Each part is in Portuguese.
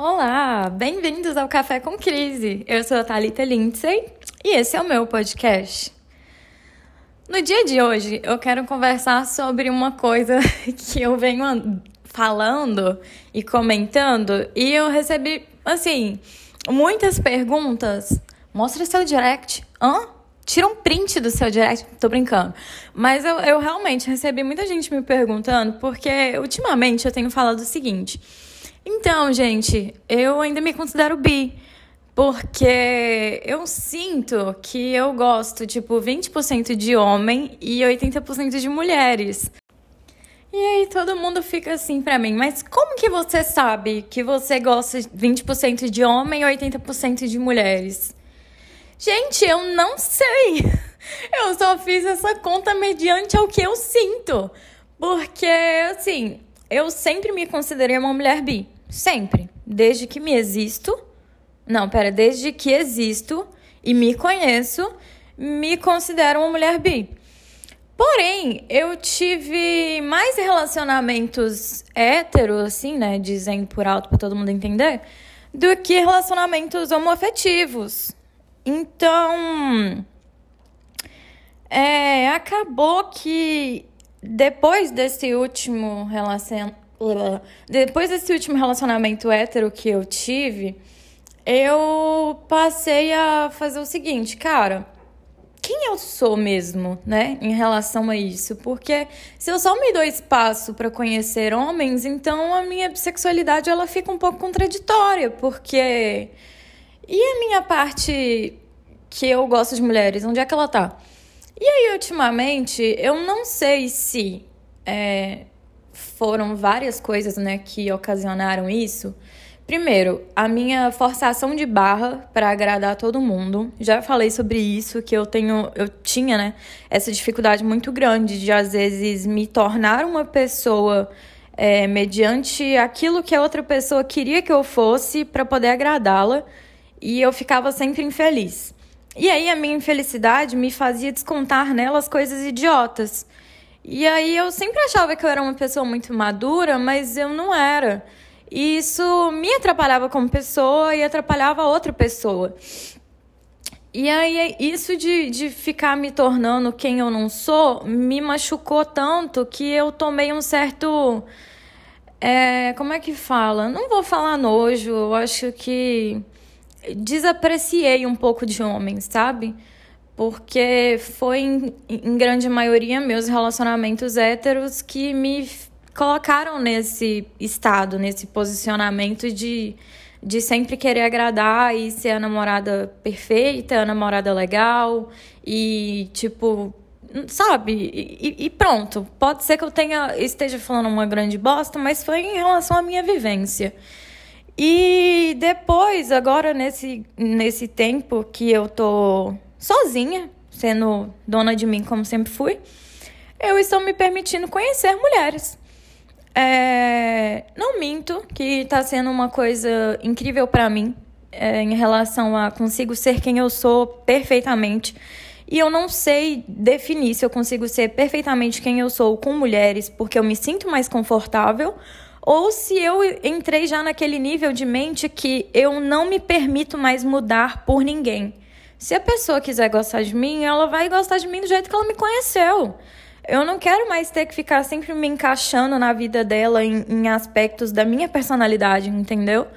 Olá, bem-vindos ao Café com Crise. Eu sou a Thalita Lindsay e esse é o meu podcast. No dia de hoje, eu quero conversar sobre uma coisa que eu venho falando e comentando e eu recebi, assim, muitas perguntas. Mostra seu direct. Hã? Tira um print do seu direct. Tô brincando. Mas eu, eu realmente recebi muita gente me perguntando, porque ultimamente eu tenho falado o seguinte. Então, gente, eu ainda me considero bi. Porque eu sinto que eu gosto, tipo, 20% de homem e 80% de mulheres. E aí todo mundo fica assim pra mim, mas como que você sabe que você gosta 20% de homem e 80% de mulheres? Gente, eu não sei. Eu só fiz essa conta mediante ao que eu sinto. Porque, assim, eu sempre me considerei uma mulher bi. Sempre. Desde que me existo. Não, pera, desde que existo e me conheço, me considero uma mulher bi. Porém, eu tive mais relacionamentos héteros, assim, né? Dizendo por alto para todo mundo entender, do que relacionamentos homoafetivos. Então, é, acabou que depois desse último relacion... depois desse último relacionamento hétero que eu tive, eu passei a fazer o seguinte, cara, quem eu sou mesmo, né, em relação a isso? Porque se eu só me dou espaço para conhecer homens, então a minha bissexualidade ela fica um pouco contraditória, porque e a minha parte que eu gosto de mulheres, onde é que ela tá? E aí, ultimamente, eu não sei se é, foram várias coisas né, que ocasionaram isso. Primeiro, a minha forçação de barra para agradar todo mundo. Já falei sobre isso, que eu tenho, eu tinha, né, essa dificuldade muito grande de às vezes me tornar uma pessoa é, mediante aquilo que a outra pessoa queria que eu fosse para poder agradá-la e eu ficava sempre infeliz. E aí a minha infelicidade me fazia descontar nelas coisas idiotas. E aí eu sempre achava que eu era uma pessoa muito madura, mas eu não era. E isso me atrapalhava como pessoa e atrapalhava outra pessoa. E aí, isso de, de ficar me tornando quem eu não sou me machucou tanto que eu tomei um certo. É, como é que fala? Não vou falar nojo, eu acho que desapreciei um pouco de homens, sabe? Porque foi, em, em grande maioria, meus relacionamentos héteros que me colocaram nesse estado, nesse posicionamento de, de sempre querer agradar e ser a namorada perfeita, a namorada legal e, tipo, sabe? E, e, pronto. Pode ser que eu tenha esteja falando uma grande bosta, mas foi em relação à minha vivência. E depois, agora nesse, nesse tempo que eu tô sozinha, sendo dona de mim como sempre fui, eu estou me permitindo conhecer mulheres. É, não minto que está sendo uma coisa incrível para mim é, em relação a consigo ser quem eu sou perfeitamente. E eu não sei definir se eu consigo ser perfeitamente quem eu sou com mulheres porque eu me sinto mais confortável ou se eu entrei já naquele nível de mente que eu não me permito mais mudar por ninguém. Se a pessoa quiser gostar de mim, ela vai gostar de mim do jeito que ela me conheceu. Eu não quero mais ter que ficar sempre me encaixando na vida dela em, em aspectos da minha personalidade, entendeu?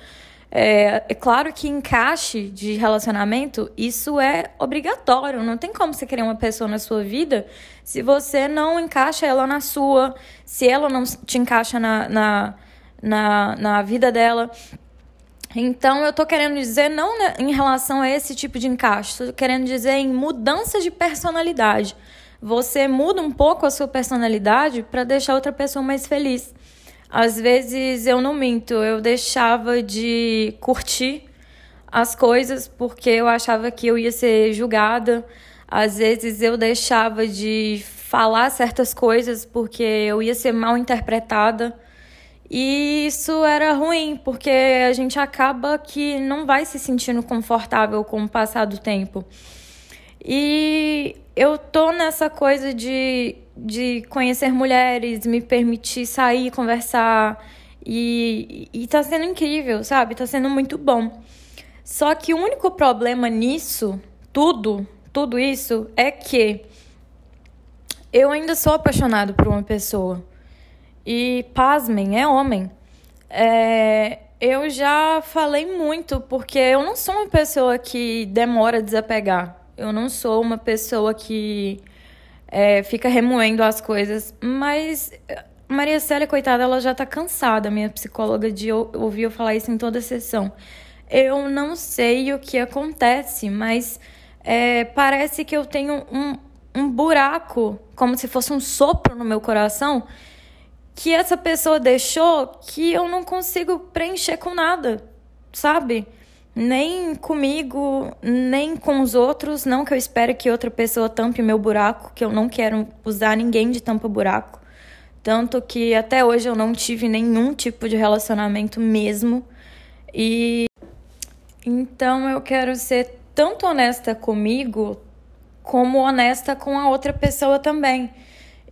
É, é, claro que encaixe de relacionamento, isso é obrigatório. Não tem como você querer uma pessoa na sua vida se você não encaixa ela na sua, se ela não te encaixa na, na, na, na vida dela. Então, eu tô querendo dizer não em relação a esse tipo de encaixe, tô querendo dizer em mudança de personalidade. Você muda um pouco a sua personalidade para deixar outra pessoa mais feliz. Às vezes eu não minto, eu deixava de curtir as coisas porque eu achava que eu ia ser julgada. Às vezes eu deixava de falar certas coisas porque eu ia ser mal interpretada. E isso era ruim, porque a gente acaba que não vai se sentindo confortável com o passar do tempo. E eu tô nessa coisa de, de conhecer mulheres, me permitir sair, conversar E, e tá sendo incrível, sabe? Tá sendo muito bom. Só que o único problema nisso, tudo, tudo isso, é que eu ainda sou apaixonado por uma pessoa. E, pasmem, é homem. É, eu já falei muito, porque eu não sou uma pessoa que demora a desapegar. Eu não sou uma pessoa que é, fica remoendo as coisas. Mas Maria Célia, coitada, ela já tá cansada, minha psicóloga, de ouvir eu falar isso em toda sessão. Eu não sei o que acontece, mas é, parece que eu tenho um, um buraco, como se fosse um sopro no meu coração, que essa pessoa deixou que eu não consigo preencher com nada, sabe? Nem comigo, nem com os outros. Não que eu espere que outra pessoa tampe meu buraco, que eu não quero usar ninguém de tampa-buraco. Tanto que até hoje eu não tive nenhum tipo de relacionamento mesmo. E então eu quero ser tanto honesta comigo, como honesta com a outra pessoa também.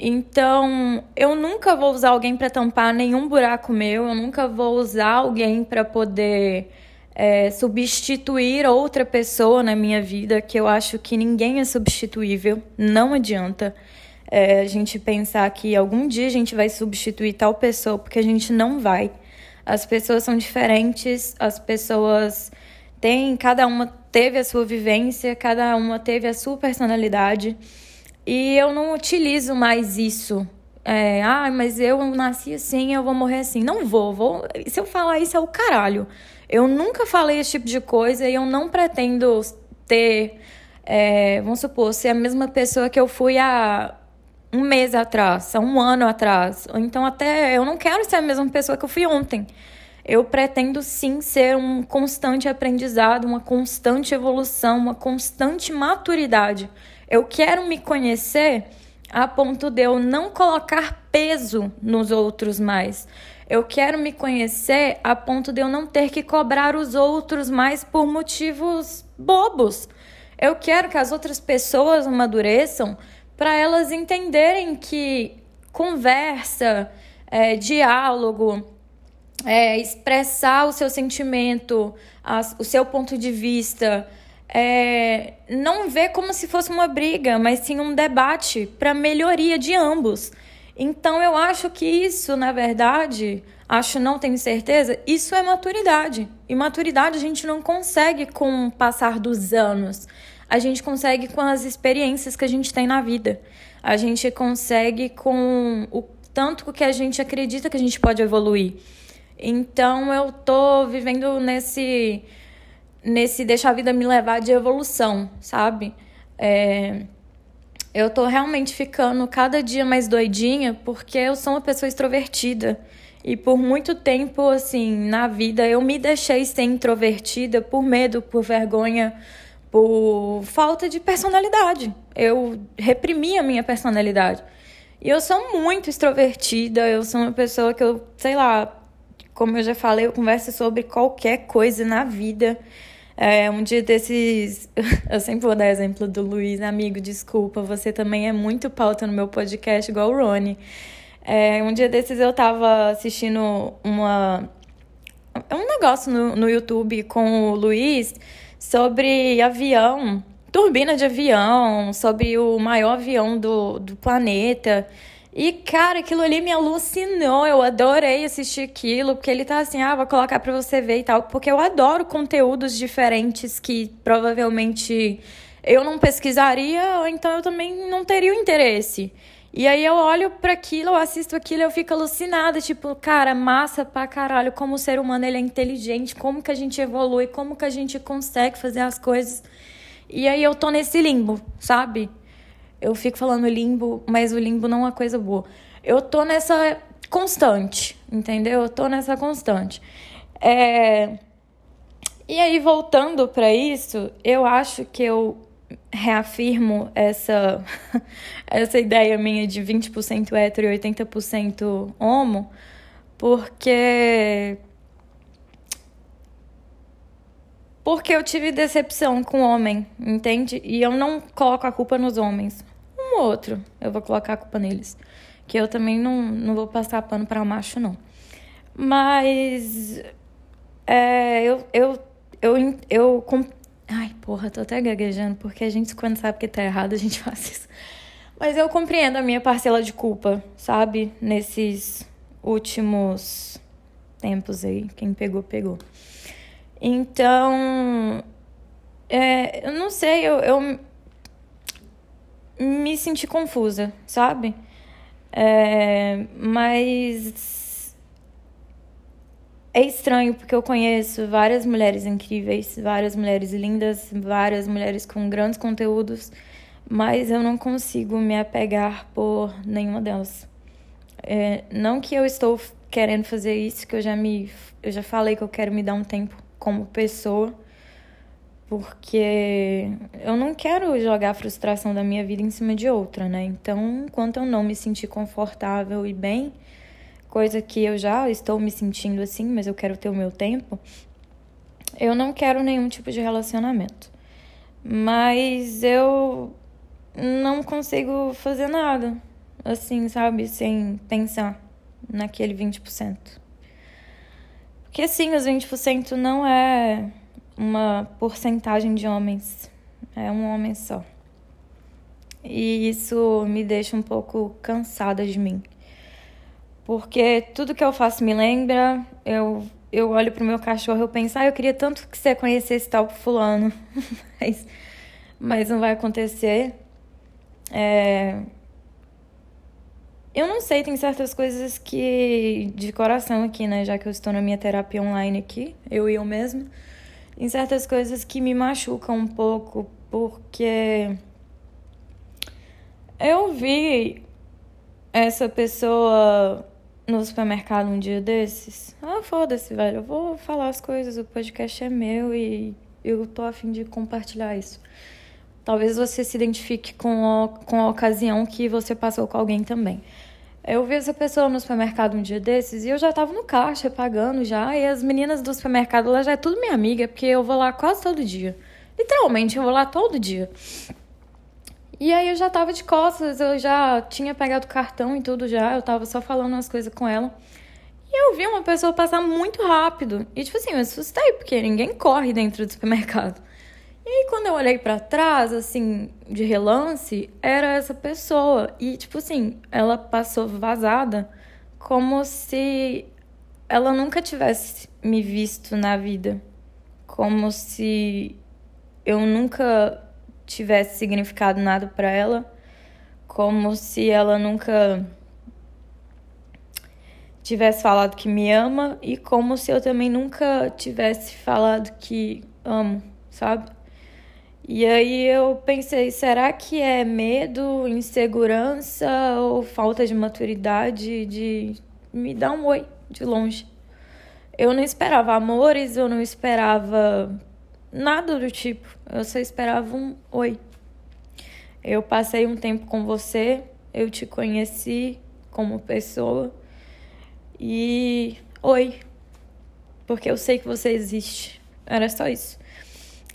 Então, eu nunca vou usar alguém para tampar nenhum buraco meu, eu nunca vou usar alguém para poder é, substituir outra pessoa na minha vida, que eu acho que ninguém é substituível, não adianta é, a gente pensar que algum dia a gente vai substituir tal pessoa, porque a gente não vai. As pessoas são diferentes, as pessoas têm, cada uma teve a sua vivência, cada uma teve a sua personalidade. E eu não utilizo mais isso. É, ah, mas eu nasci assim, eu vou morrer assim. Não vou, vou. Se eu falar isso é o caralho. Eu nunca falei esse tipo de coisa e eu não pretendo ter, é, vamos supor, ser a mesma pessoa que eu fui há um mês atrás, há um ano atrás. Então até eu não quero ser a mesma pessoa que eu fui ontem eu pretendo sim ser um constante aprendizado, uma constante evolução, uma constante maturidade. Eu quero me conhecer a ponto de eu não colocar peso nos outros mais. Eu quero me conhecer a ponto de eu não ter que cobrar os outros mais por motivos bobos. Eu quero que as outras pessoas amadureçam para elas entenderem que conversa, é, diálogo, é, expressar o seu sentimento, a, o seu ponto de vista. É, não ver como se fosse uma briga, mas sim um debate para melhoria de ambos. Então eu acho que isso, na verdade, acho não tenho certeza, isso é maturidade. E maturidade a gente não consegue com o passar dos anos. A gente consegue com as experiências que a gente tem na vida. A gente consegue com o tanto que a gente acredita que a gente pode evoluir. Então eu tô vivendo nesse nesse deixar a vida me levar de evolução, sabe? É, eu tô realmente ficando cada dia mais doidinha porque eu sou uma pessoa extrovertida. E por muito tempo, assim, na vida, eu me deixei ser introvertida por medo, por vergonha, por falta de personalidade. Eu reprimi a minha personalidade. E eu sou muito extrovertida, eu sou uma pessoa que eu, sei lá, como eu já falei, eu converso sobre qualquer coisa na vida. É, um dia desses. Eu sempre vou dar exemplo do Luiz, amigo, desculpa, você também é muito pauta no meu podcast, igual o Rony. É, um dia desses eu tava assistindo uma. Um negócio no, no YouTube com o Luiz sobre avião, turbina de avião, sobre o maior avião do, do planeta. E, cara, aquilo ali me alucinou. Eu adorei assistir aquilo, porque ele tá assim, ah, vou colocar pra você ver e tal. Porque eu adoro conteúdos diferentes que provavelmente eu não pesquisaria, ou então eu também não teria o interesse. E aí eu olho para aquilo, eu assisto aquilo, eu fico alucinada, tipo, cara, massa pra caralho, como o ser humano ele é inteligente, como que a gente evolui, como que a gente consegue fazer as coisas. E aí eu tô nesse limbo, sabe? Eu fico falando limbo, mas o limbo não é uma coisa boa. Eu tô nessa constante, entendeu? Eu tô nessa constante. É... E aí, voltando para isso, eu acho que eu reafirmo essa, essa ideia minha de 20% hétero e 80% homo, porque porque eu tive decepção com o homem, entende? E eu não coloco a culpa nos homens um ou outro, eu vou colocar a culpa neles. Que eu também não, não vou passar pano para macho, não. Mas é, eu, eu, eu, eu, eu. Ai, porra, tô até gaguejando, porque a gente, quando sabe que tá errado, a gente faz isso. Mas eu compreendo a minha parcela de culpa, sabe? Nesses últimos tempos aí. Quem pegou, pegou. Então. É, eu não sei, eu, eu me senti confusa, sabe? É, mas é estranho porque eu conheço várias mulheres incríveis, várias mulheres lindas, várias mulheres com grandes conteúdos, mas eu não consigo me apegar por nenhuma delas. É, não que eu estou querendo fazer isso, que eu já me eu já falei que eu quero me dar um tempo como pessoa porque eu não quero jogar a frustração da minha vida em cima de outra, né? Então, enquanto eu não me sentir confortável e bem, coisa que eu já estou me sentindo assim, mas eu quero ter o meu tempo, eu não quero nenhum tipo de relacionamento. Mas eu não consigo fazer nada, assim, sabe? Sem pensar naquele 20%. Porque, sim, os 20% não é uma porcentagem de homens. É um homem só. E isso me deixa um pouco cansada de mim. Porque tudo que eu faço me lembra, eu, eu olho pro meu cachorro e penso, ah, eu queria tanto que você conhecesse tal fulano. mas, mas não vai acontecer. É... Eu não sei, tem certas coisas que, de coração aqui, né? Já que eu estou na minha terapia online aqui, eu e eu mesma em certas coisas que me machucam um pouco, porque eu vi essa pessoa no supermercado um dia desses. Ah, foda-se, velho. Eu vou falar as coisas, o podcast é meu e eu tô afim de compartilhar isso. Talvez você se identifique com a, com a ocasião que você passou com alguém também. Eu vi essa pessoa no supermercado um dia desses e eu já tava no caixa pagando já. E as meninas do supermercado lá já é tudo minha amiga, porque eu vou lá quase todo dia. Literalmente, eu vou lá todo dia. E aí eu já tava de costas, eu já tinha pegado o cartão e tudo já, eu tava só falando umas coisas com ela. E eu vi uma pessoa passar muito rápido. E tipo assim, eu assustei, porque ninguém corre dentro do supermercado. E quando eu olhei para trás, assim, de relance, era essa pessoa. E, tipo assim, ela passou vazada como se ela nunca tivesse me visto na vida. Como se eu nunca tivesse significado nada para ela. Como se ela nunca tivesse falado que me ama e como se eu também nunca tivesse falado que amo, sabe? E aí eu pensei, será que é medo, insegurança ou falta de maturidade de me dar um oi de longe? Eu não esperava amores, eu não esperava nada do tipo. Eu só esperava um oi. Eu passei um tempo com você, eu te conheci como pessoa e oi. Porque eu sei que você existe. Era só isso.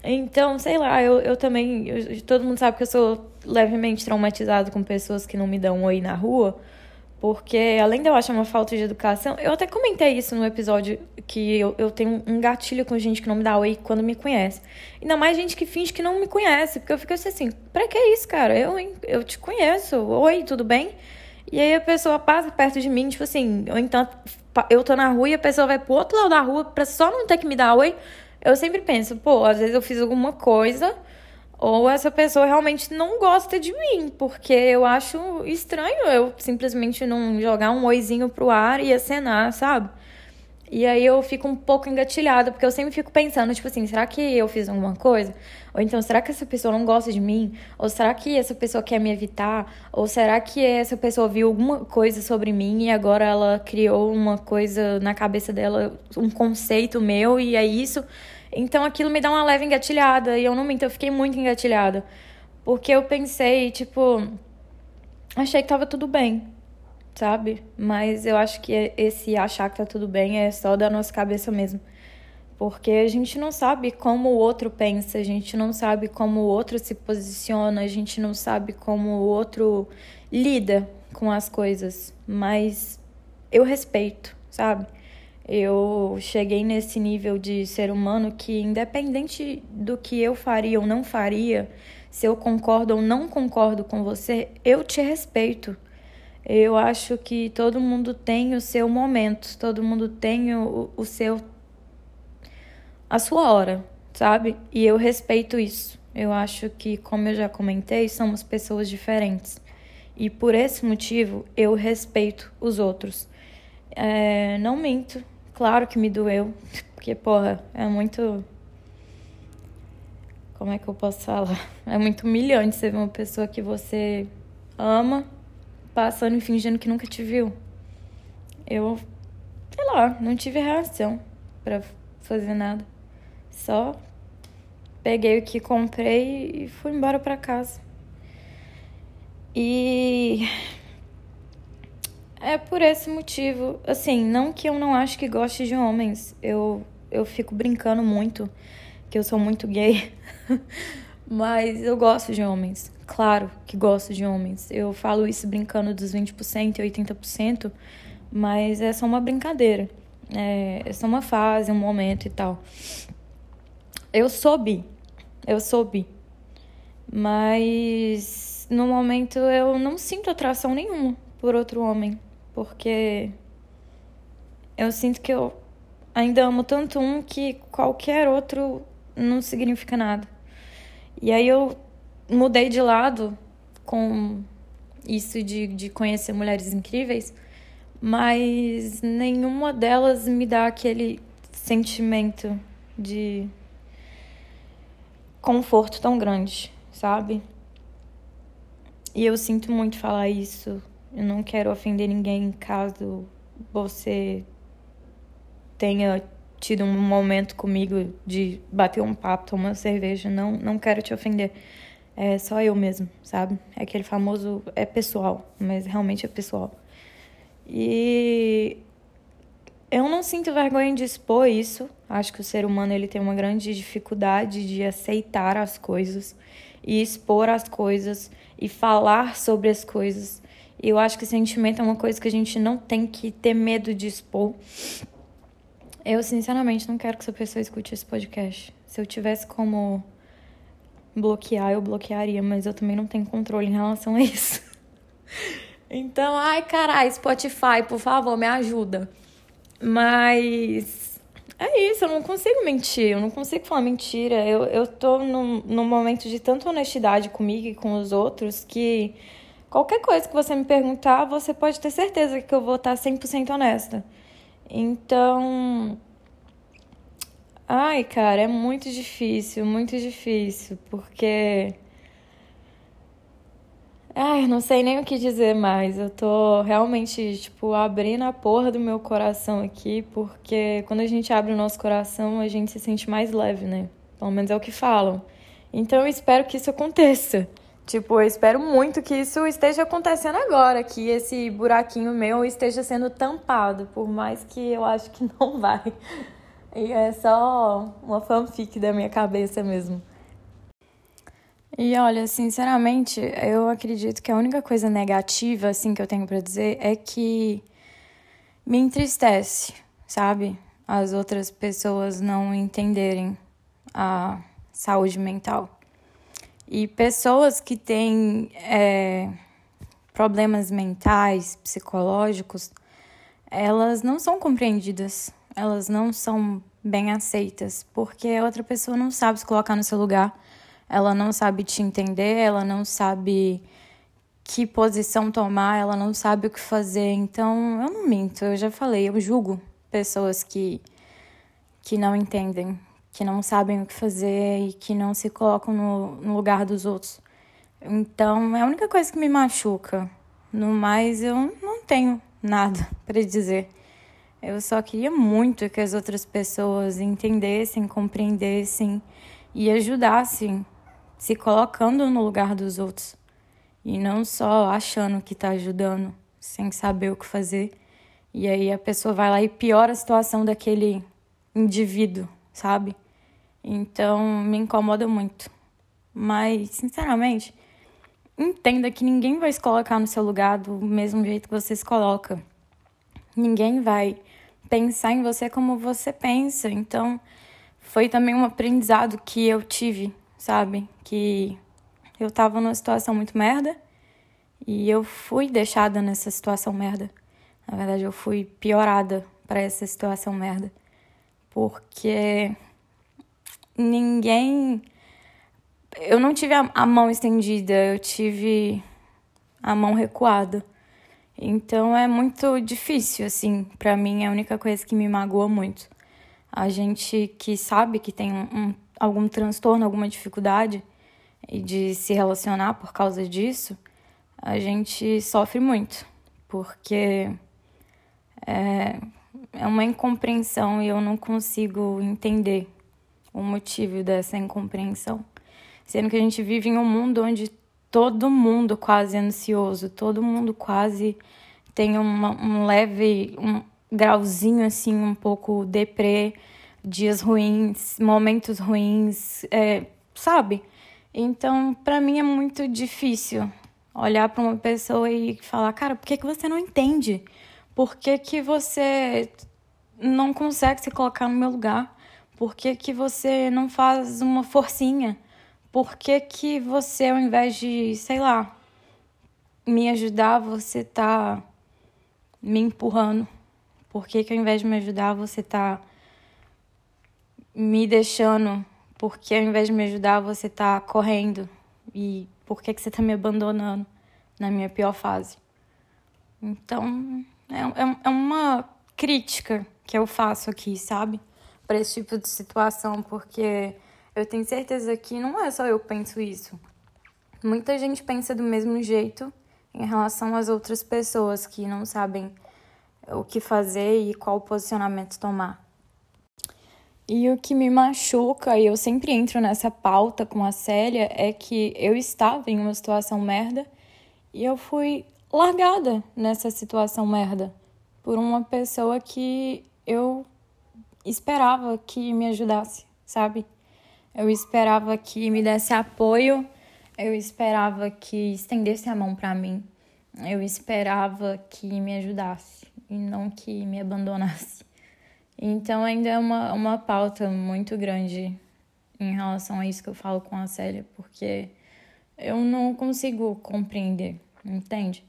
Então, sei lá, eu, eu também. Eu, todo mundo sabe que eu sou levemente traumatizado com pessoas que não me dão oi na rua. Porque, além de eu achar uma falta de educação, eu até comentei isso no episódio que eu, eu tenho um gatilho com gente que não me dá oi quando me conhece. Ainda mais gente que finge que não me conhece. Porque eu fico assim, pra que isso, cara? Eu, eu te conheço. Oi, tudo bem? E aí a pessoa passa perto de mim, tipo assim, ou então eu tô na rua e a pessoa vai pro outro lado da rua pra só não ter que me dar oi eu sempre penso, pô, às vezes eu fiz alguma coisa ou essa pessoa realmente não gosta de mim, porque eu acho estranho eu simplesmente não jogar um oizinho pro ar e acenar, sabe? E aí eu fico um pouco engatilhada, porque eu sempre fico pensando, tipo assim, será que eu fiz alguma coisa? Ou então, será que essa pessoa não gosta de mim? Ou será que essa pessoa quer me evitar? Ou será que essa pessoa viu alguma coisa sobre mim e agora ela criou uma coisa na cabeça dela, um conceito meu e é isso? Então aquilo me dá uma leve engatilhada. E eu não minto, eu fiquei muito engatilhada. Porque eu pensei, tipo. Achei que tava tudo bem, sabe? Mas eu acho que esse achar que tá tudo bem é só da nossa cabeça mesmo. Porque a gente não sabe como o outro pensa, a gente não sabe como o outro se posiciona, a gente não sabe como o outro lida com as coisas. Mas eu respeito, sabe? Eu cheguei nesse nível de ser humano que, independente do que eu faria ou não faria, se eu concordo ou não concordo com você, eu te respeito. Eu acho que todo mundo tem o seu momento, todo mundo tem o, o seu. a sua hora, sabe? E eu respeito isso. Eu acho que, como eu já comentei, somos pessoas diferentes. E por esse motivo, eu respeito os outros. É, não minto, Claro que me doeu, porque, porra, é muito. Como é que eu posso falar? É muito humilhante você ver uma pessoa que você ama passando e fingindo que nunca te viu. Eu, sei lá, não tive reação para fazer nada. Só peguei o que comprei e fui embora para casa. E é por esse motivo. Assim, não que eu não acho que goste de homens. Eu, eu fico brincando muito que eu sou muito gay. Mas eu gosto de homens. Claro que gosto de homens. Eu falo isso brincando dos 20% e 80%, mas é só uma brincadeira. É, é só uma fase, um momento e tal. Eu sou bi. Eu sou bi. Mas no momento eu não sinto atração nenhuma por outro homem porque eu sinto que eu ainda amo tanto um que qualquer outro não significa nada. E aí eu mudei de lado com isso de, de conhecer mulheres incríveis, mas nenhuma delas me dá aquele sentimento de conforto tão grande, sabe? E eu sinto muito falar isso eu não quero ofender ninguém caso você tenha tido um momento comigo de bater um papo, tomar uma cerveja. Não, não quero te ofender. É só eu mesmo, sabe? É aquele famoso é pessoal, mas realmente é pessoal. E eu não sinto vergonha de expor isso. Acho que o ser humano ele tem uma grande dificuldade de aceitar as coisas e expor as coisas e falar sobre as coisas. Eu acho que sentimento é uma coisa que a gente não tem que ter medo de expor. Eu, sinceramente, não quero que essa pessoa escute esse podcast. Se eu tivesse como bloquear, eu bloquearia, mas eu também não tenho controle em relação a isso. Então, ai, carai, Spotify, por favor, me ajuda. Mas é isso, eu não consigo mentir, eu não consigo falar mentira. Eu, eu tô num, num momento de tanta honestidade comigo e com os outros que Qualquer coisa que você me perguntar, você pode ter certeza que eu vou estar 100% honesta. Então. Ai, cara, é muito difícil, muito difícil, porque. Ai, não sei nem o que dizer mais. Eu tô realmente, tipo, abrindo a porra do meu coração aqui, porque quando a gente abre o nosso coração, a gente se sente mais leve, né? Pelo menos é o que falam. Então eu espero que isso aconteça. Tipo, eu espero muito que isso esteja acontecendo agora, que esse buraquinho meu esteja sendo tampado, por mais que eu acho que não vai. E é só uma fanfic da minha cabeça mesmo. E olha, sinceramente, eu acredito que a única coisa negativa assim que eu tenho para dizer é que me entristece, sabe? As outras pessoas não entenderem a saúde mental. E pessoas que têm é, problemas mentais, psicológicos, elas não são compreendidas, elas não são bem aceitas, porque a outra pessoa não sabe se colocar no seu lugar, ela não sabe te entender, ela não sabe que posição tomar, ela não sabe o que fazer. Então, eu não minto, eu já falei, eu julgo pessoas que, que não entendem, que não sabem o que fazer e que não se colocam no, no lugar dos outros. Então, é a única coisa que me machuca. No mais, eu não tenho nada para dizer. Eu só queria muito que as outras pessoas entendessem, compreendessem e ajudassem, se colocando no lugar dos outros. E não só achando que está ajudando, sem saber o que fazer. E aí a pessoa vai lá e piora a situação daquele indivíduo, sabe? Então me incomoda muito. Mas, sinceramente, entenda que ninguém vai se colocar no seu lugar do mesmo jeito que você se coloca. Ninguém vai pensar em você como você pensa. Então, foi também um aprendizado que eu tive, sabe? Que eu tava numa situação muito merda e eu fui deixada nessa situação merda. Na verdade, eu fui piorada para essa situação merda. Porque ninguém. Eu não tive a mão estendida, eu tive a mão recuada. Então é muito difícil, assim, para mim é a única coisa que me magoa muito. A gente que sabe que tem um, algum transtorno, alguma dificuldade de se relacionar por causa disso, a gente sofre muito, porque é, é uma incompreensão e eu não consigo entender o motivo dessa incompreensão. Sendo que a gente vive em um mundo onde todo mundo quase ansioso, todo mundo quase tem uma, um leve um grauzinho assim, um pouco deprê, dias ruins, momentos ruins, é, sabe? Então, para mim é muito difícil olhar para uma pessoa e falar, cara, por que, que você não entende? Por que, que você não consegue se colocar no meu lugar? Por que, que você não faz uma forcinha? Por que, que você, ao invés de, sei lá, me ajudar, você tá me empurrando? Por que, que ao invés de me ajudar, você tá me deixando? Por que ao invés de me ajudar, você tá correndo? E por que, que você tá me abandonando na minha pior fase? Então, é, é, é uma crítica que eu faço aqui, sabe? Para esse tipo de situação, porque eu tenho certeza que não é só eu que penso isso. Muita gente pensa do mesmo jeito em relação às outras pessoas que não sabem o que fazer e qual posicionamento tomar. E o que me machuca, e eu sempre entro nessa pauta com a Célia, é que eu estava em uma situação merda e eu fui largada nessa situação merda por uma pessoa que eu esperava que me ajudasse, sabe? Eu esperava que me desse apoio, eu esperava que estendesse a mão para mim, eu esperava que me ajudasse e não que me abandonasse. Então ainda é uma, uma pauta muito grande em relação a isso que eu falo com a Célia, porque eu não consigo compreender, entende?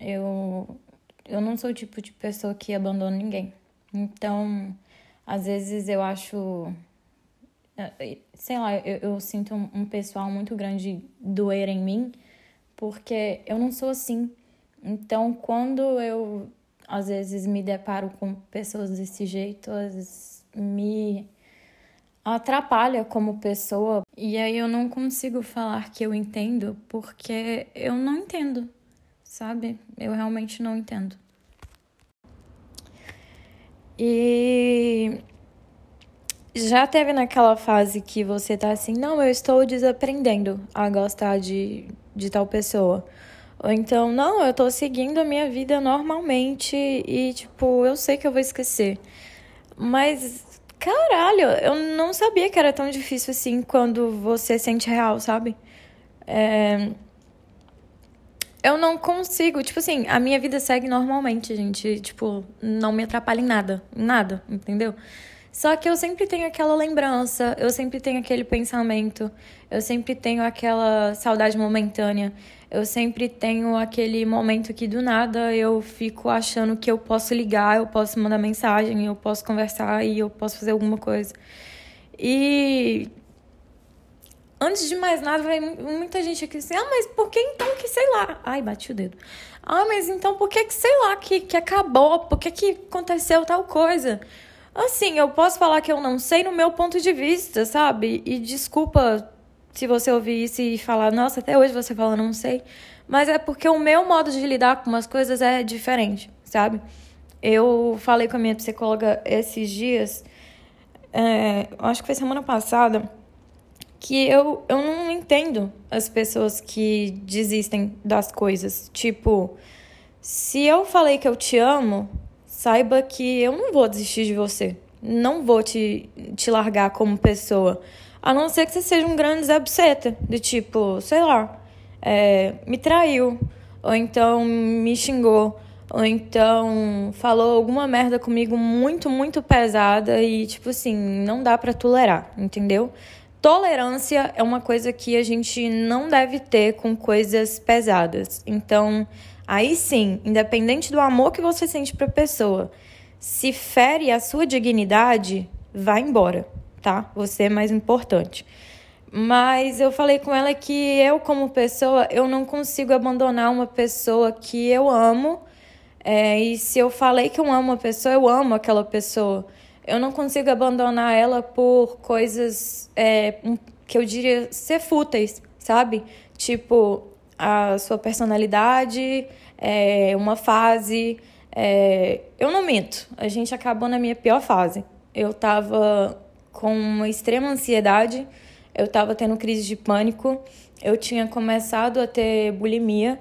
Eu, eu não sou o tipo de pessoa que abandona ninguém. Então, às vezes eu acho é, sei lá, eu, eu sinto um, um, pessoal muito grande doer em mim, porque eu não sou assim. Então, quando eu às vezes me deparo com pessoas desse jeito, às vezes me atrapalha como pessoa. E aí eu não consigo falar que eu entendo, porque eu não entendo, sabe? Eu realmente não entendo. E já teve naquela fase que você tá assim, não, eu estou desaprendendo a gostar de, de tal pessoa. Ou então, não, eu tô seguindo a minha vida normalmente e, tipo, eu sei que eu vou esquecer. Mas, caralho, eu não sabia que era tão difícil assim quando você sente real, sabe? É... Eu não consigo, tipo assim, a minha vida segue normalmente, gente. Tipo, não me atrapalha em nada, em nada, entendeu? Só que eu sempre tenho aquela lembrança, eu sempre tenho aquele pensamento, eu sempre tenho aquela saudade momentânea, eu sempre tenho aquele momento que do nada eu fico achando que eu posso ligar, eu posso mandar mensagem, eu posso conversar e eu posso fazer alguma coisa. E antes de mais nada, vai muita gente aqui assim, ah, mas por que então que, sei lá? Ai, bati o dedo. Ah, mas então por que que, sei lá, que, que acabou? Por que que aconteceu tal coisa? Assim, eu posso falar que eu não sei no meu ponto de vista, sabe? E desculpa se você ouvir isso e falar, nossa, até hoje você fala não sei. Mas é porque o meu modo de lidar com umas coisas é diferente, sabe? Eu falei com a minha psicóloga esses dias, é, acho que foi semana passada, que eu, eu não entendo as pessoas que desistem das coisas. Tipo, se eu falei que eu te amo, saiba que eu não vou desistir de você. Não vou te, te largar como pessoa. A não ser que você seja um grande Zé de tipo, sei lá, é, me traiu, ou então me xingou, ou então falou alguma merda comigo muito, muito pesada e, tipo assim, não dá para tolerar, entendeu? Tolerância é uma coisa que a gente não deve ter com coisas pesadas. Então, aí sim, independente do amor que você sente pra pessoa, se fere a sua dignidade, vá embora, tá? Você é mais importante. Mas eu falei com ela que eu, como pessoa, eu não consigo abandonar uma pessoa que eu amo é, e se eu falei que eu amo uma pessoa, eu amo aquela pessoa. Eu não consigo abandonar ela por coisas é, que eu diria ser fúteis, sabe? Tipo, a sua personalidade, é, uma fase. É, eu não minto, a gente acabou na minha pior fase. Eu tava com uma extrema ansiedade, eu tava tendo crise de pânico, eu tinha começado a ter bulimia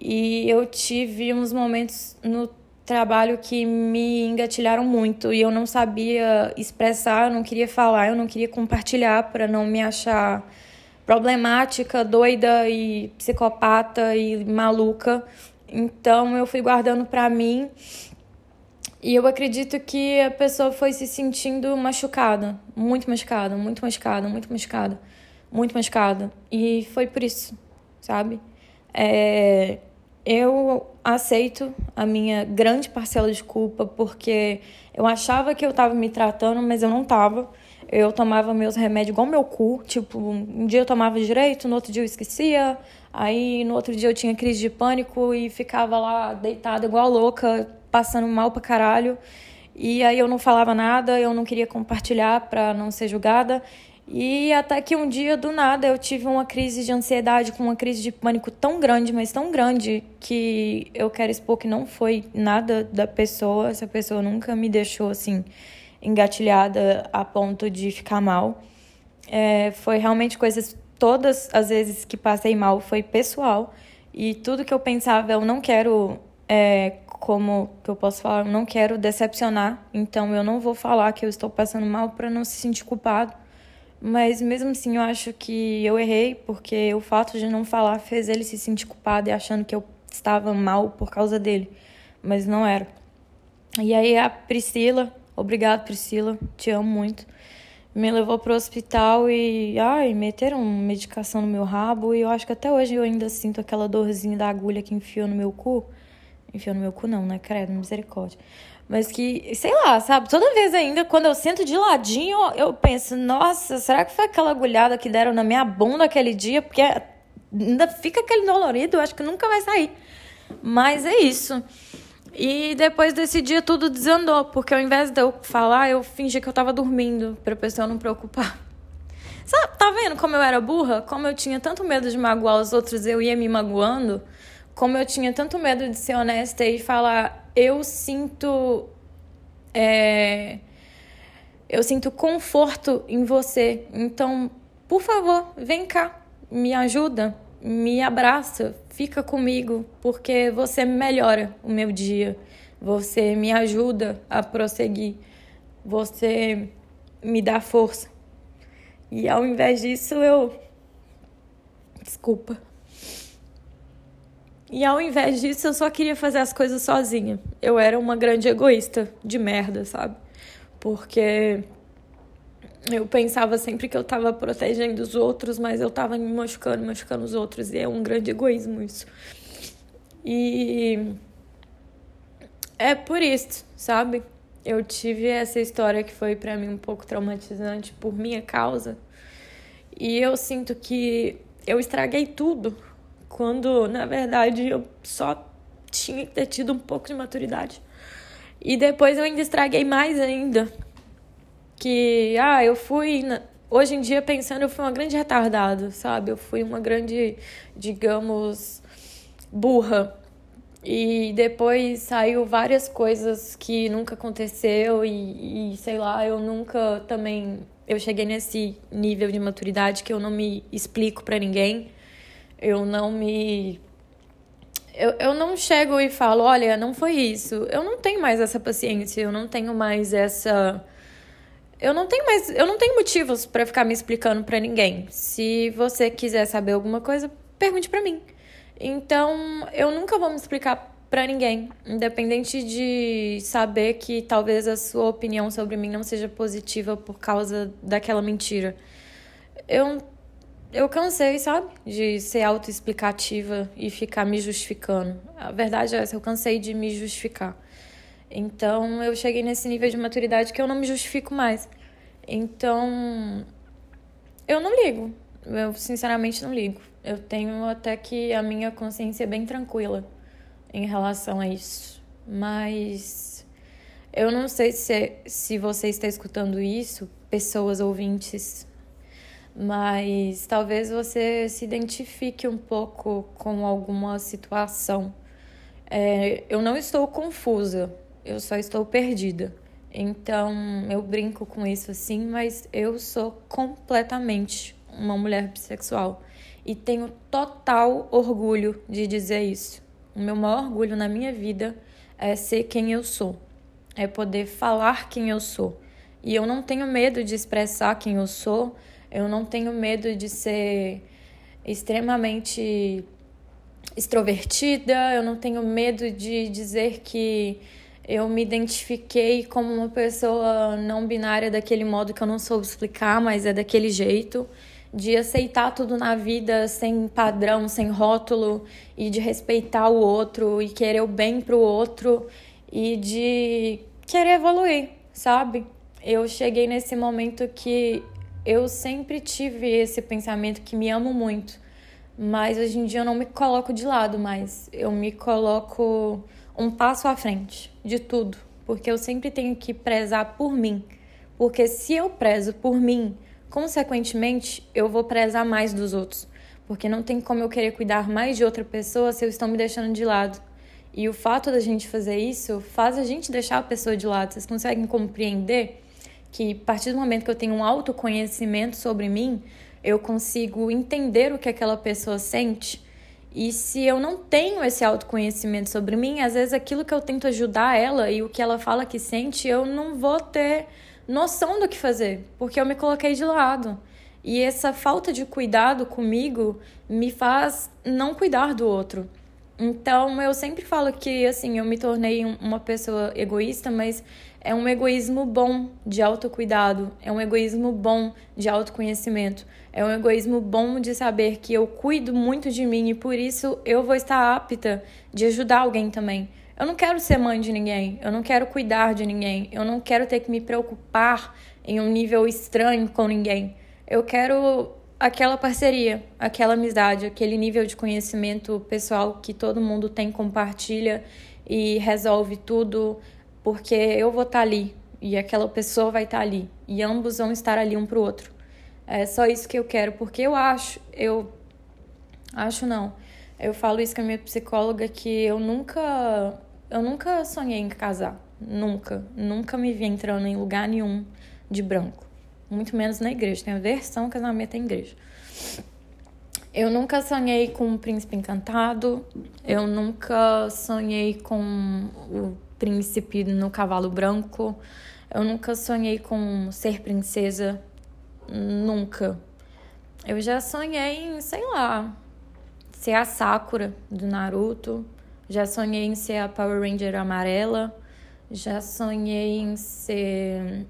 e eu tive uns momentos no trabalho que me engatilharam muito e eu não sabia expressar, eu não queria falar, eu não queria compartilhar para não me achar problemática, doida e psicopata e maluca. Então eu fui guardando para mim e eu acredito que a pessoa foi se sentindo machucada, muito machucada, muito machucada, muito machucada, muito machucada. E foi por isso, sabe? É, eu aceito a minha grande parcela de culpa porque eu achava que eu estava me tratando, mas eu não estava. Eu tomava meus remédios igual meu cu. Tipo, um dia eu tomava direito, no outro dia eu esquecia. Aí no outro dia eu tinha crise de pânico e ficava lá deitada igual louca, passando mal pra caralho. E aí eu não falava nada, eu não queria compartilhar para não ser julgada. E até que um dia, do nada, eu tive uma crise de ansiedade, com uma crise de pânico tão grande, mas tão grande, que eu quero expor que não foi nada da pessoa. Essa pessoa nunca me deixou, assim, engatilhada a ponto de ficar mal. É, foi realmente coisas, todas as vezes que passei mal, foi pessoal. E tudo que eu pensava, eu não quero, é, como que eu posso falar, eu não quero decepcionar. Então eu não vou falar que eu estou passando mal para não se sentir culpado mas mesmo assim, eu acho que eu errei, porque o fato de não falar fez ele se sentir culpado e achando que eu estava mal por causa dele. Mas não era. E aí a Priscila, obrigado Priscila, te amo muito, me levou pro hospital e, ai, meteram medicação no meu rabo e eu acho que até hoje eu ainda sinto aquela dorzinha da agulha que enfiou no meu cu. Enfiou no meu cu não, né? Credo, misericórdia. Mas que, sei lá, sabe? Toda vez ainda, quando eu sento de ladinho, eu penso, nossa, será que foi aquela agulhada que deram na minha bunda aquele dia? Porque ainda fica aquele dolorido, eu acho que nunca vai sair. Mas é isso. E depois desse dia tudo desandou, porque ao invés de eu falar, eu fingi que eu tava dormindo, pra pessoa não preocupar. Sabe, tá vendo como eu era burra? Como eu tinha tanto medo de magoar os outros, eu ia me magoando. Como eu tinha tanto medo de ser honesta e falar, eu sinto. É, eu sinto conforto em você. Então, por favor, vem cá, me ajuda, me abraça, fica comigo, porque você melhora o meu dia. Você me ajuda a prosseguir. Você me dá força. E ao invés disso, eu. Desculpa. E ao invés disso, eu só queria fazer as coisas sozinha. Eu era uma grande egoísta de merda, sabe? Porque eu pensava sempre que eu tava protegendo os outros, mas eu tava me machucando, machucando os outros. E é um grande egoísmo isso. E é por isso, sabe? Eu tive essa história que foi para mim um pouco traumatizante por minha causa. E eu sinto que eu estraguei tudo quando na verdade eu só tinha que ter tido um pouco de maturidade. E depois eu ainda estraguei mais ainda. Que, ah, eu fui. Na... Hoje em dia, pensando, eu fui uma grande retardada, sabe? Eu fui uma grande, digamos, burra. E depois saiu várias coisas que nunca aconteceu e, e sei lá, eu nunca também eu cheguei nesse nível de maturidade que eu não me explico para ninguém eu não me. Eu, eu não chego e falo, olha, não foi isso. Eu não tenho mais essa paciência, eu não tenho mais essa. Eu não tenho mais. Eu não tenho motivos para ficar me explicando para ninguém. Se você quiser saber alguma coisa, pergunte para mim. Então, eu nunca vou me explicar para ninguém, independente de saber que talvez a sua opinião sobre mim não seja positiva por causa daquela mentira. Eu eu cansei, sabe, de ser autoexplicativa e ficar me justificando. A verdade é essa, eu cansei de me justificar. Então eu cheguei nesse nível de maturidade que eu não me justifico mais. Então eu não ligo. Eu sinceramente não ligo. Eu tenho até que a minha consciência é bem tranquila em relação a isso. Mas eu não sei se, se você está escutando isso, pessoas ouvintes, mas talvez você se identifique um pouco com alguma situação. É, eu não estou confusa, eu só estou perdida. Então eu brinco com isso assim, mas eu sou completamente uma mulher bissexual e tenho total orgulho de dizer isso. O meu maior orgulho na minha vida é ser quem eu sou, é poder falar quem eu sou. E eu não tenho medo de expressar quem eu sou, eu não tenho medo de ser extremamente extrovertida, eu não tenho medo de dizer que eu me identifiquei como uma pessoa não binária daquele modo que eu não soube explicar, mas é daquele jeito de aceitar tudo na vida sem padrão, sem rótulo e de respeitar o outro e querer o bem pro outro e de querer evoluir, sabe? Eu cheguei nesse momento que eu sempre tive esse pensamento que me amo muito, mas hoje em dia eu não me coloco de lado mais. Eu me coloco um passo à frente de tudo, porque eu sempre tenho que prezar por mim. Porque se eu prezo por mim, Consequentemente, eu vou prezar mais dos outros, porque não tem como eu querer cuidar mais de outra pessoa se eu estou me deixando de lado. E o fato da gente fazer isso faz a gente deixar a pessoa de lado. Vocês conseguem compreender que a partir do momento que eu tenho um autoconhecimento sobre mim, eu consigo entender o que aquela pessoa sente. E se eu não tenho esse autoconhecimento sobre mim, às vezes aquilo que eu tento ajudar ela e o que ela fala que sente, eu não vou ter noção do que fazer, porque eu me coloquei de lado. E essa falta de cuidado comigo me faz não cuidar do outro. Então, eu sempre falo que, assim, eu me tornei uma pessoa egoísta, mas é um egoísmo bom de autocuidado, é um egoísmo bom de autoconhecimento, é um egoísmo bom de saber que eu cuido muito de mim e por isso eu vou estar apta de ajudar alguém também. Eu não quero ser mãe de ninguém, eu não quero cuidar de ninguém, eu não quero ter que me preocupar em um nível estranho com ninguém. Eu quero aquela parceria, aquela amizade, aquele nível de conhecimento pessoal que todo mundo tem, compartilha e resolve tudo, porque eu vou estar ali e aquela pessoa vai estar ali e ambos vão estar ali um para o outro. É só isso que eu quero, porque eu acho, eu acho não. Eu falo isso com a minha psicóloga que eu nunca eu nunca sonhei em casar. Nunca. Nunca me vi entrando em lugar nenhum de branco. Muito menos na igreja. Tem a versão casamento em igreja. Eu nunca sonhei com um príncipe encantado. Eu nunca sonhei com o príncipe no cavalo branco. Eu nunca sonhei com ser princesa. Nunca. Eu já sonhei em, sei lá, ser a Sakura do Naruto. Já sonhei em ser a Power Ranger amarela. Já sonhei em ser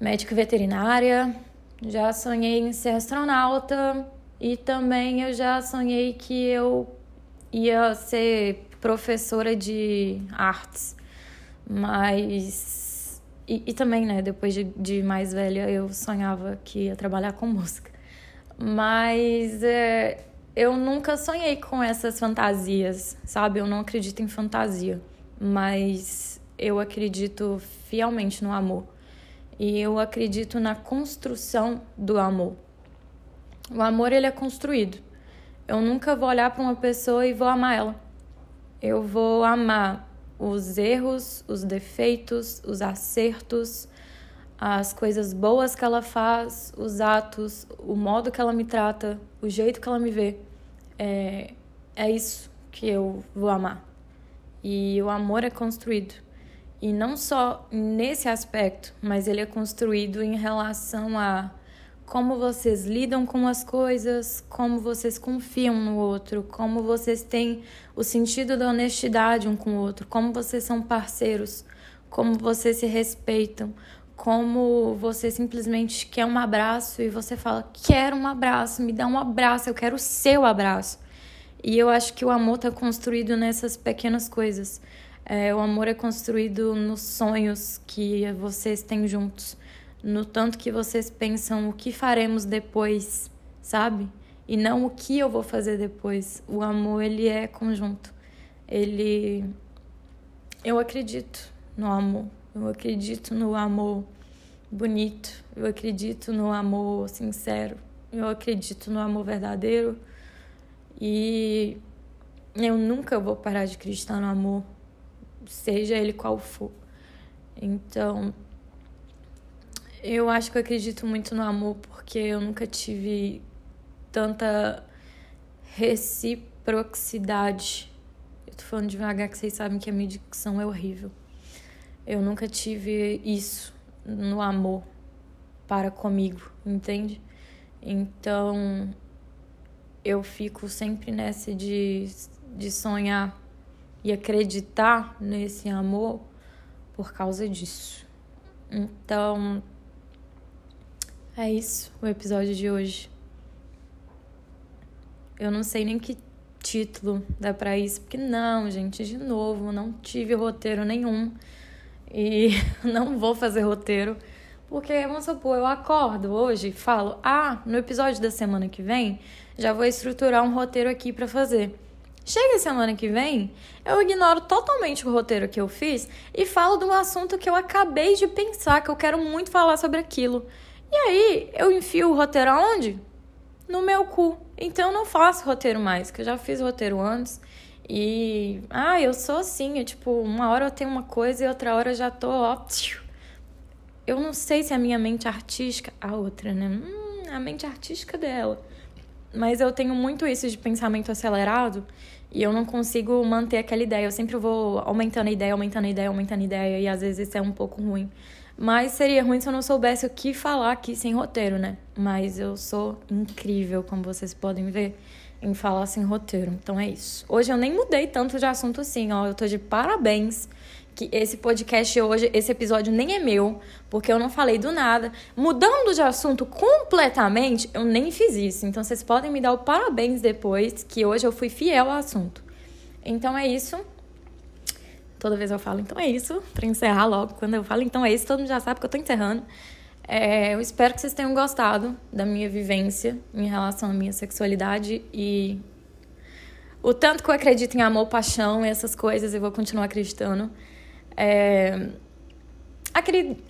médica veterinária. Já sonhei em ser astronauta. E também eu já sonhei que eu ia ser professora de artes. Mas. E, e também, né, depois de, de mais velha, eu sonhava que ia trabalhar com música. Mas é, eu nunca sonhei com essas fantasias, sabe? Eu não acredito em fantasia, mas eu acredito fielmente no amor. E eu acredito na construção do amor. O amor ele é construído. Eu nunca vou olhar para uma pessoa e vou amar ela. Eu vou amar os erros, os defeitos, os acertos, as coisas boas que ela faz, os atos, o modo que ela me trata, o jeito que ela me vê. É, é isso que eu vou amar. E o amor é construído. E não só nesse aspecto, mas ele é construído em relação a como vocês lidam com as coisas, como vocês confiam no outro, como vocês têm o sentido da honestidade um com o outro, como vocês são parceiros, como vocês se respeitam, como você simplesmente quer um abraço e você fala: Quero um abraço, me dá um abraço, eu quero o seu abraço. E eu acho que o amor está construído nessas pequenas coisas. É, o amor é construído nos sonhos que vocês têm juntos, no tanto que vocês pensam o que faremos depois, sabe? E não o que eu vou fazer depois. O amor, ele é conjunto. Ele. Eu acredito no amor. Eu acredito no amor bonito, eu acredito no amor sincero, eu acredito no amor verdadeiro e eu nunca vou parar de acreditar no amor, seja ele qual for. Então, eu acho que eu acredito muito no amor porque eu nunca tive tanta reciprocidade. Eu tô falando devagar que vocês sabem que a minha dicção é horrível. Eu nunca tive isso no amor para comigo, entende? Então eu fico sempre nessa de, de sonhar e acreditar nesse amor por causa disso. Então é isso o episódio de hoje. Eu não sei nem que título dá para isso, porque não, gente, de novo, não tive roteiro nenhum e não vou fazer roteiro. Porque, vamos supor, eu acordo hoje e falo: ah, no episódio da semana que vem, já vou estruturar um roteiro aqui para fazer. Chega semana que vem, eu ignoro totalmente o roteiro que eu fiz e falo de um assunto que eu acabei de pensar, que eu quero muito falar sobre aquilo. E aí, eu enfio o roteiro aonde? No meu cu. Então, eu não faço roteiro mais, que eu já fiz roteiro antes. E, ah, eu sou assim, é tipo, uma hora eu tenho uma coisa e outra hora eu já tô, ó. Eu não sei se a minha mente artística, a outra, né? Hum, a mente artística dela. Mas eu tenho muito isso de pensamento acelerado e eu não consigo manter aquela ideia. Eu sempre vou aumentando a ideia, aumentando a ideia, aumentando a ideia e às vezes isso é um pouco ruim. Mas seria ruim se eu não soubesse o que falar aqui sem roteiro, né? Mas eu sou incrível, como vocês podem ver em falar sem roteiro. Então é isso. Hoje eu nem mudei tanto de assunto assim, ó. Eu tô de parabéns que esse podcast hoje, esse episódio nem é meu, porque eu não falei do nada. Mudando de assunto completamente, eu nem fiz isso. Então vocês podem me dar o parabéns depois, que hoje eu fui fiel ao assunto. Então é isso. Toda vez eu falo, então é isso, para encerrar logo. Quando eu falo, então é isso, todo mundo já sabe que eu tô encerrando. É, eu espero que vocês tenham gostado da minha vivência em relação à minha sexualidade e o tanto que eu acredito em amor, paixão, essas coisas, eu vou continuar acreditando. É,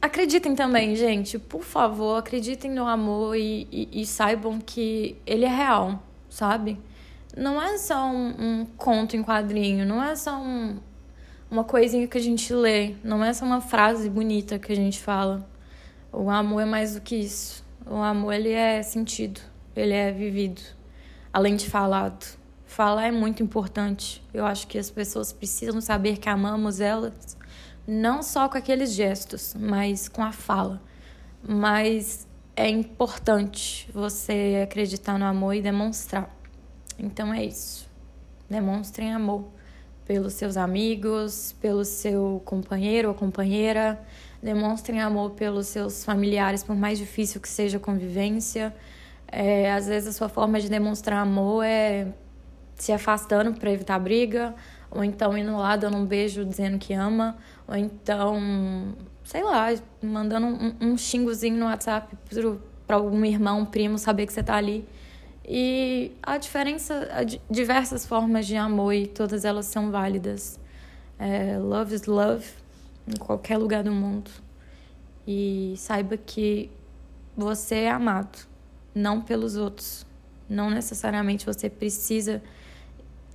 acreditem também, gente, por favor, acreditem no amor e, e, e, saibam que ele é real, sabe? Não é só um, um conto em quadrinho, não é só um, uma coisinha que a gente lê, não é só uma frase bonita que a gente fala. O amor é mais do que isso. O amor, ele é sentido, ele é vivido, além de falado. Falar é muito importante. Eu acho que as pessoas precisam saber que amamos elas, não só com aqueles gestos, mas com a fala. Mas é importante você acreditar no amor e demonstrar. Então é isso. Demonstrem amor pelos seus amigos, pelo seu companheiro ou companheira demonstrem amor pelos seus familiares, por mais difícil que seja a convivência. É, às vezes a sua forma de demonstrar amor é se afastando para evitar briga, ou então indo lá dando um beijo dizendo que ama, ou então, sei lá, mandando um, um xingozinho no WhatsApp para algum irmão, primo saber que você tá ali. E a diferença, diversas formas de amor e todas elas são válidas. É, love is love, em qualquer lugar do mundo. E saiba que você é amado, não pelos outros. Não necessariamente você precisa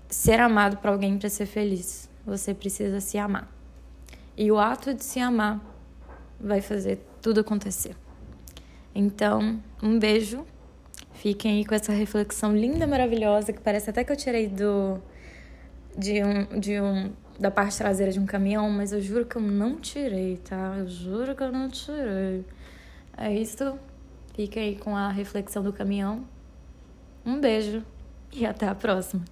ser amado por alguém para ser feliz. Você precisa se amar. E o ato de se amar vai fazer tudo acontecer. Então, um beijo. Fiquem aí com essa reflexão linda, maravilhosa, que parece até que eu tirei do de um, de um da parte traseira de um caminhão, mas eu juro que eu não tirei, tá? Eu juro que eu não tirei. É isso. Fica aí com a reflexão do caminhão. Um beijo e até a próxima.